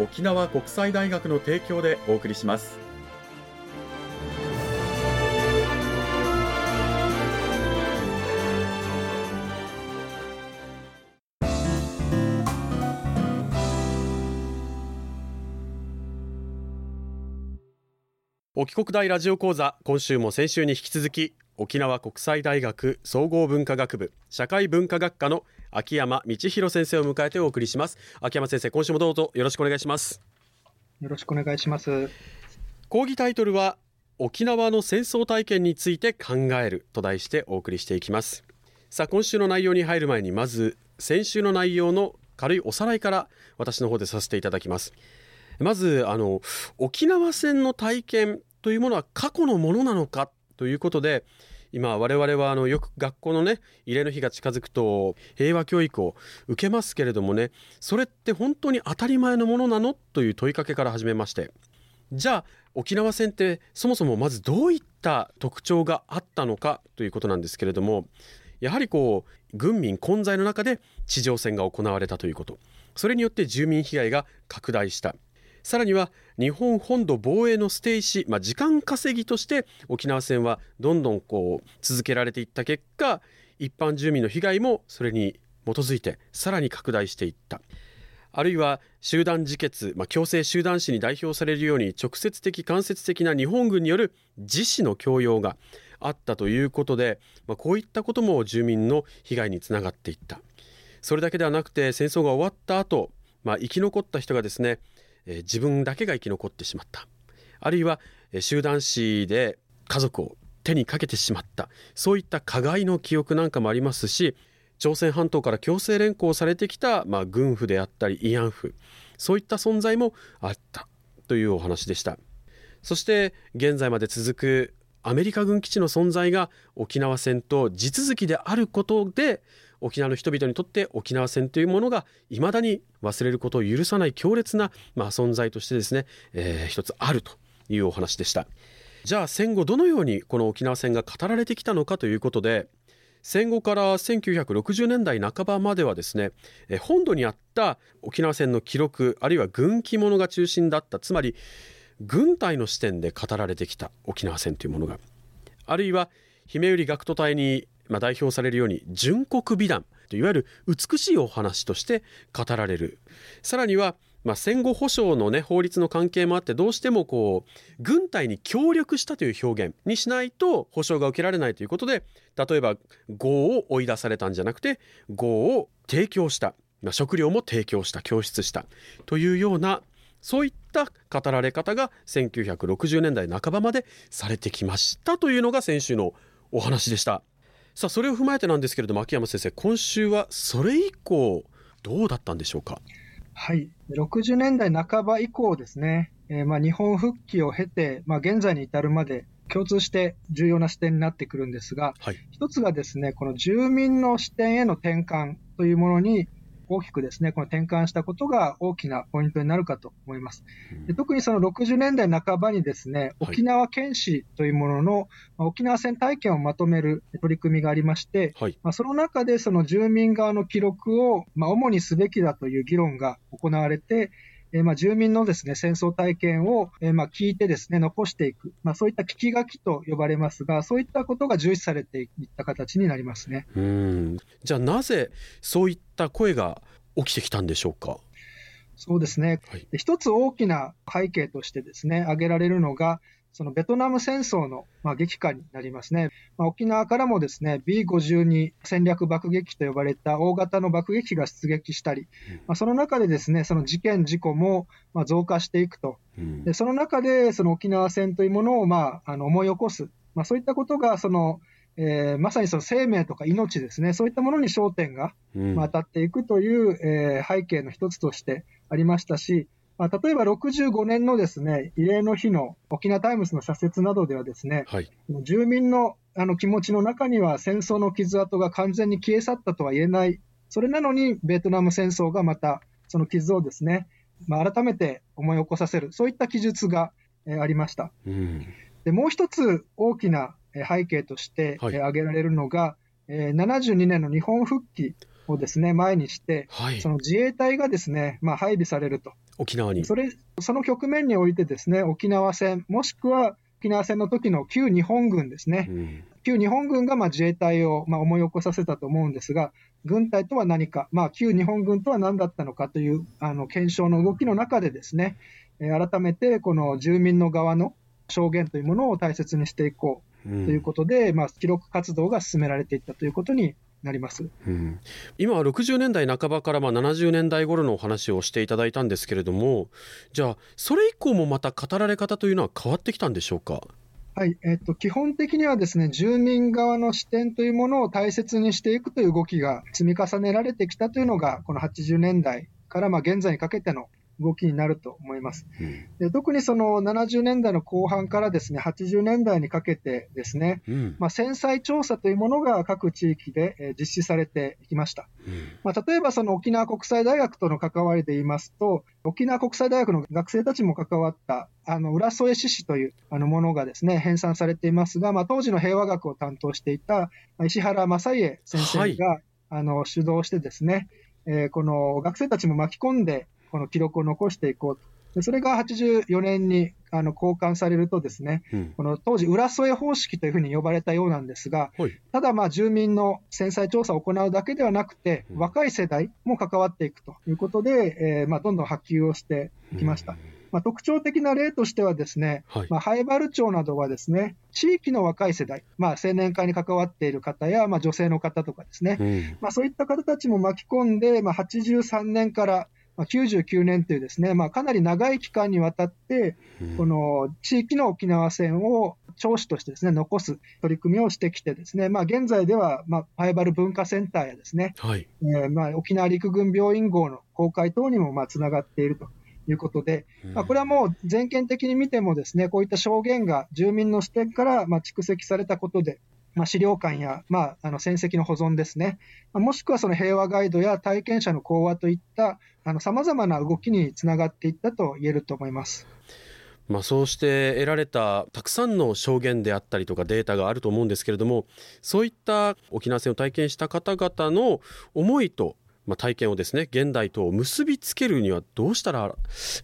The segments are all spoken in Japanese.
沖縄国際大学の提供でお送りします。沖国大ラジオ講座今週も先週に引き続き沖縄国際大学総合文化学部社会文化学科の秋山道弘先生を迎えてお送りします。秋山先生今週もどうぞよろしくお願いします。よろしくお願いします。講義タイトルは沖縄の戦争体験について考えると題してお送りしていきます。さあ今週の内容に入る前にまず先週の内容の軽いおさらいから私の方でさせていただきます。まずあの沖縄戦の体験というものは過去のものなのかということで今我々はあのよく学校のね慰霊の日が近づくと平和教育を受けますけれどもねそれって本当に当たり前のものなのという問いかけから始めまして。じゃあ沖縄戦ってそもそもまずどういった特徴があったのかということなんですけれどもやはりこう軍民混在の中で地上戦が行われたということ。それによって住民被害が拡大した。さらには日本本土防衛の捨て石、まあ、時間稼ぎとして沖縄戦はどんどんこう続けられていった結果一般住民の被害もそれに基づいてさらに拡大していった。あるいは集団自決、まあ、強制集団死に代表されるように直接的間接的な日本軍による自死の強要があったということで、まあ、こういったことも住民の被害につながっていった。それだけではなくて戦争が終わった後、まあ生き残った人がですねえ自分だけが生き残ってしまった。あるいは、え集団死で家族を手にかけてしまった。そういった加害の記憶なんかもありますし朝鮮半島から強制連行されてきた、まあ、軍府であったり慰安婦。そういった存在もあった。というお話でした。そして現在まで続くアメリカ軍基地の存在が沖縄戦と地続きであることで沖縄の人々にとって沖縄戦というものがいまだに忘れることを許さない強烈な、まあ、存在としてですね、えー、一つあるというお話でした。じゃあ戦後どのようにこの沖縄戦が語られてきたのかということで戦後から1960年代半ばまではですね本土にあった沖縄戦の記録あるいは軍記物が中心だったつまり軍隊の視点で語られてきた沖縄戦というものがあるいは姫売学徒隊にまあ、代表されるように純国美談といわゆる美しいお話として語られる。さらにはまあ、戦後保障のね法律の関係もあってどうしてもこう軍隊に協力したという表現にしないと保障が受けられないということで例えば業を追い出されたんじゃなくて業を提供した、まあ、食料も提供した供出した。というようなそういった語られ方が1960年代半ばまでされてきましたというのが先週のお話でした。さあそれを踏まえてなんですけれども秋山先生今週はそれ以降どうだったんでしょうか？はい。60年代半ば以降ですね、えー、まあ日本復帰を経て、まあ、現在に至るまで共通して重要な視点になってくるんですが、はい、一つがですねこの住民の視点への転換というものに大きくですね、この転換したことが大きなポイントになるかと思います。で特にその60年代半ばにですね、沖縄県史というものの、ま沖縄戦体験をまとめる取り組みがありまして、はい、まあ、その中でその住民側の記録を、まあ、主にすべきだという議論が行われて、えー、まあ住民のですね戦争体験を、えー、まあ聞いてですね残していく、まあ、そういった聞き書きと呼ばれますが、そういったことが重視されていった形になりますね。うん。じゃあなぜそういった声が起きてきたんでしょうか？そうですね、はい、一つ大きな背景としてですね、挙げられるのが、そのベトナム戦争の、まあ、激化になりますね。まあ、沖縄からもですね、B52 戦略爆撃機と呼ばれた大型の爆撃機が出撃したり、まあ、その中でですね、その事件、事故もまあ増加していくと。でその中で、その沖縄戦というものをまああの思い起こす。まあ、そういったことが、その、えー、まさにその生命とか命ですね、そういったものに焦点が、まあ、当たっていくという、えー、背景の一つとしてありましたし、まあ、例えば65年のですね、慰霊の日の沖縄タイムズの社説などではですね、はい、住民のあの気持ちの中には戦争の傷跡が完全に消え去ったとは言えない。それなのにベトナム戦争がまたその傷をですね、まあ、改めて思い起こさせる、そういった記述が、えー、ありました。うん、でもう一つ大きな背景として、はい、挙げられるのが、えー、72年の日本復帰をですね、前にして、はい、その自衛隊がですね、まあ、配備されると。沖縄に。それ、その局面においてですね、沖縄戦、もしくは沖縄戦の時の旧日本軍ですね。うん、旧日本軍がまあ自衛隊をまあ思い起こさせたと思うんですが、軍隊とは何か、まあ、旧日本軍とは何だったのかというあの検証の動きの中でですね、えー、改めてこの住民の側の証言というものを大切にしていこうということで、うん、まあ、記録活動が進められていったということになります、うん、今は60年代半ばからまあ70年代頃のお話をしていただいたんですけれどもじゃあそれ以降もまた語られ方というのは変わってきたんでしょうか？はい、えっと、基本的にはですね、住民側の視点というものを大切にしていくという動きが積み重ねられてきたというのが、この80年代からまあ現在にかけての動きになると思います。で特にその70年代の後半からですね80年代にかけてですね、うん、まあ、戦災調査というものが各地域で実施されていきました。うん、まあ、例えばその沖縄国際大学との関わりで言いますと、沖縄国際大学の学生たちも関わったあの浦添市史というあのものがですね編纂されていますが、まあ、当時の平和学を担当していた石原正家先生が、はい、あの主導してですね、えー、この学生たちも巻き込んでこの記録を残していこうと。でそれが84年にあの交換されるとですね、うん、この当時、浦添方式というふうに呼ばれたようなんですが、はい、ただ、まあ、住民の戦災調査を行うだけではなくて、うん、若い世代も関わっていくということで、えーまあ、どんどん波及をしていきました。うん。まあ、特徴的な例としてはですね、はい、まあ、灰原町などはですね、地域の若い世代、まあ、青年会に関わっている方や、まあ、女性の方とかですね、うん、まあ、そういった方たちも巻き込んで、まあ、83年からまあ、99年というですね、まあ、かなり長い期間にわたって、この地域の沖縄戦を長子としてですね、残す取り組みをしてきてですね、まあ、現在では、まあ、パイバル文化センターやですね、はい、えー、まあ、沖縄陸軍病院号の公開等にも、まあ、つながっていると。いうことで、まあ、これはもう全県的に見てもですね、こういった証言が住民の視点からまあ蓄積されたことで、まあ、資料館や、まあ、あの戦績の保存ですね、もしくはその平和ガイドや体験者の講話といったさまざまな動きにつながっていったと言えると思います。まあ、そうして得られたたくさんの証言であったりとかデータがあると思うんですけれどもそういった沖縄戦を体験した方々の思いと、まあ、体験をですね現代と結びつけるにはどうしたら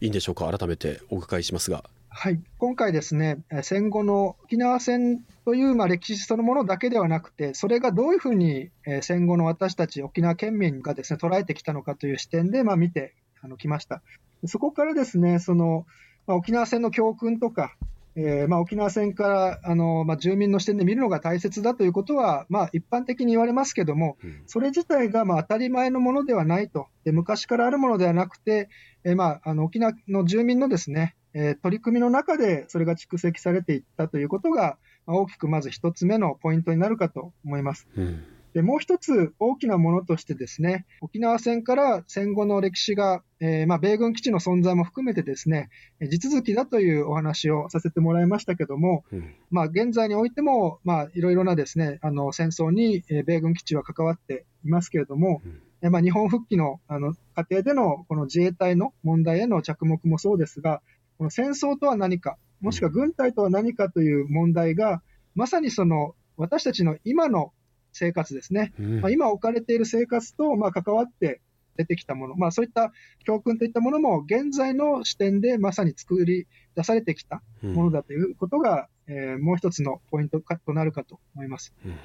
いいんでしょうか改めてお伺いしますが。はい、今回ですね、戦後の沖縄戦というまあ歴史そのものだけではなくて、それがどういうふうに戦後の私たち沖縄県民がですね捉えてきたのかという視点でまあ見てきました。そこからですね、そのまあ、沖縄戦の教訓とか、えー、まあ、沖縄戦からあの、まあ、住民の視点で見るのが大切だということは、まあ、一般的に言われますけども、それ自体がまあ当たり前のものではないと、で昔からあるものではなくて、えー、まあ、あの沖縄の住民のですね、えー、取り組みの中でそれが蓄積されていったということが、まあ、大きくまず一つ目のポイントになるかと思います。うん。でもう一つ大きなものとしてですね、沖縄戦から戦後の歴史が、えー、まあ、米軍基地の存在も含めてですね、地続きだというお話をさせてもらいましたけども、うん、まあ、現在においても、まあ、いろいろなですね、あの、戦争に米軍基地は関わっていますけれども、うん、まあ、日本復帰のあの過程でのこの自衛隊の問題への着目もそうですが、この戦争とは何か、もしくは軍隊とは何かという問題が、まさにその私たちの今の生活ですね、うん、まあ、今置かれている生活とまあ関わって出てきたもの、まあ、そういった教訓といったものも、現在の視点でまさに作り出されてきたものだということが、うん、えー、もう一つのポイントとなるかと思います。うん、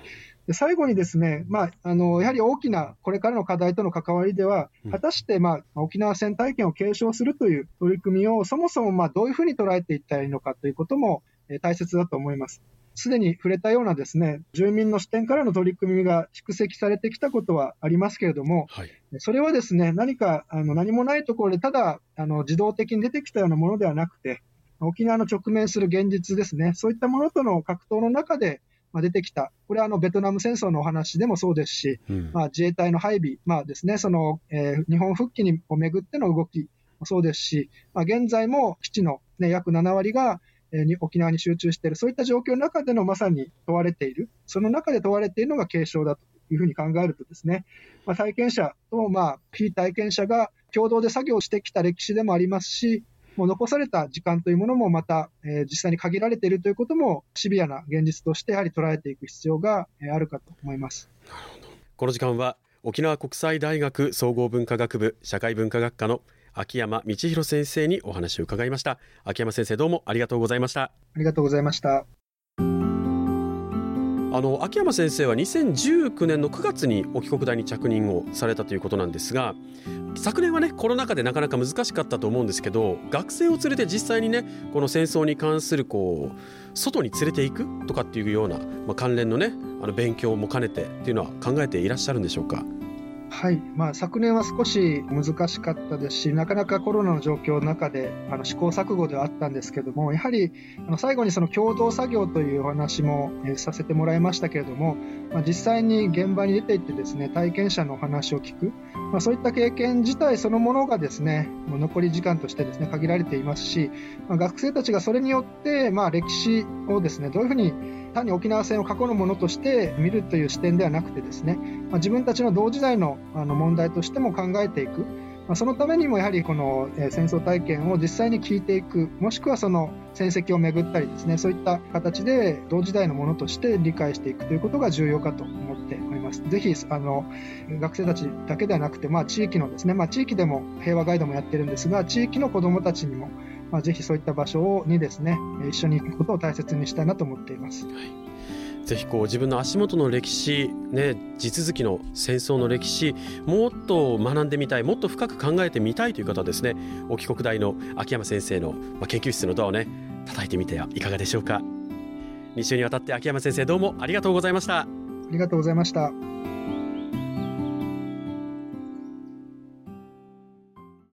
で最後にですね、まあ、あの、やはり大きなこれからの課題との関わりでは、果たして、まあ、沖縄戦体験を継承するという取り組みを、そもそも、まあ、どういうふうに捉えていったらいいのかということも、え大切だと思います。すでに触れたようなですね、住民の視点からの取り組みが蓄積されてきたことはありますけれども、はい、それはですね、何かあの何もないところでただあの自動的に出てきたようなものではなくて、沖縄の直面する現実ですね、そういったものとの格闘の中で、まあ、出てきた、これはあのベトナム戦争のお話でもそうですし、うん、まあ、自衛隊の配備、まあですね、そのえー、日本復帰にをめぐっての動きもそうですし、まあ、現在も基地の、ね、約7割がに沖縄に集中している、そういった状況の中でのまさに問われている、その中で問われているのが継承だというふうに考えるとですね、まあ、体験者と、まあ、非体験者が共同で作業してきた歴史でもありますし、もう残された時間というものもまた、えー、実際に限られているということもシビアな現実としてやはり捉えていく必要があるかと思います。この時間は沖縄国際大学総合文化学部社会文化学科の秋山道弘先生にお話を伺いました。秋山先生どうもありがとうございました。ありがとうございましたあの秋山先生は2019年の9月に沖国大に着任をされたということなんですが昨年はねコロナ禍でなかなか難しかったと思うんですけど学生を連れて実際にねこの戦争に関するこう外に連れていくとかっていうような、まあ、関連のねあの勉強も兼ねてっていうのは考えていらっしゃるんでしょうか？はい、まあ、昨年は少し難しかったですし、なかなかコロナの状況の中であの試行錯誤ではあったんですけども、やはりあの最後にその共同作業というお話も、えさせてもらいましたけれども、まあ、実際に現場に出て行ってですね、体験者のお話を聞く、まあ、そういった経験自体そのものがですね、もう残り時間としてですね、限られていますし、まあ、学生たちがそれによって、まあ、歴史をですね、どういうふうに単に沖縄戦を過去のものとして見るという視点ではなくてですね、まあ、自分たちの同時代のあの問題としても考えていく、まあ、そのためにもやはりこの、え戦争体験を実際に聞いていく。もしくはその戦績をめぐったりですね。そういった形で同時代のものとして理解していくということが重要かと思っております。ぜひあの学生たちだけではなくて、まあ、地域のですね、まあ、地域でも平和ガイドもやってるんですが地域の子どもたちにもまあ、ぜひそういった場所にですね一緒に行くことを大切にしたいなと思っています。はい。ぜひこう自分の足元の歴史、ね、地続きの戦争の歴史もっと学んでみたいもっと深く考えてみたいという方はですね沖国大の秋山先生の研究室のドアをね叩いてみてはいかがでしょうか。2週にわたって秋山先生どうもありがとうございました。ありがとうございました。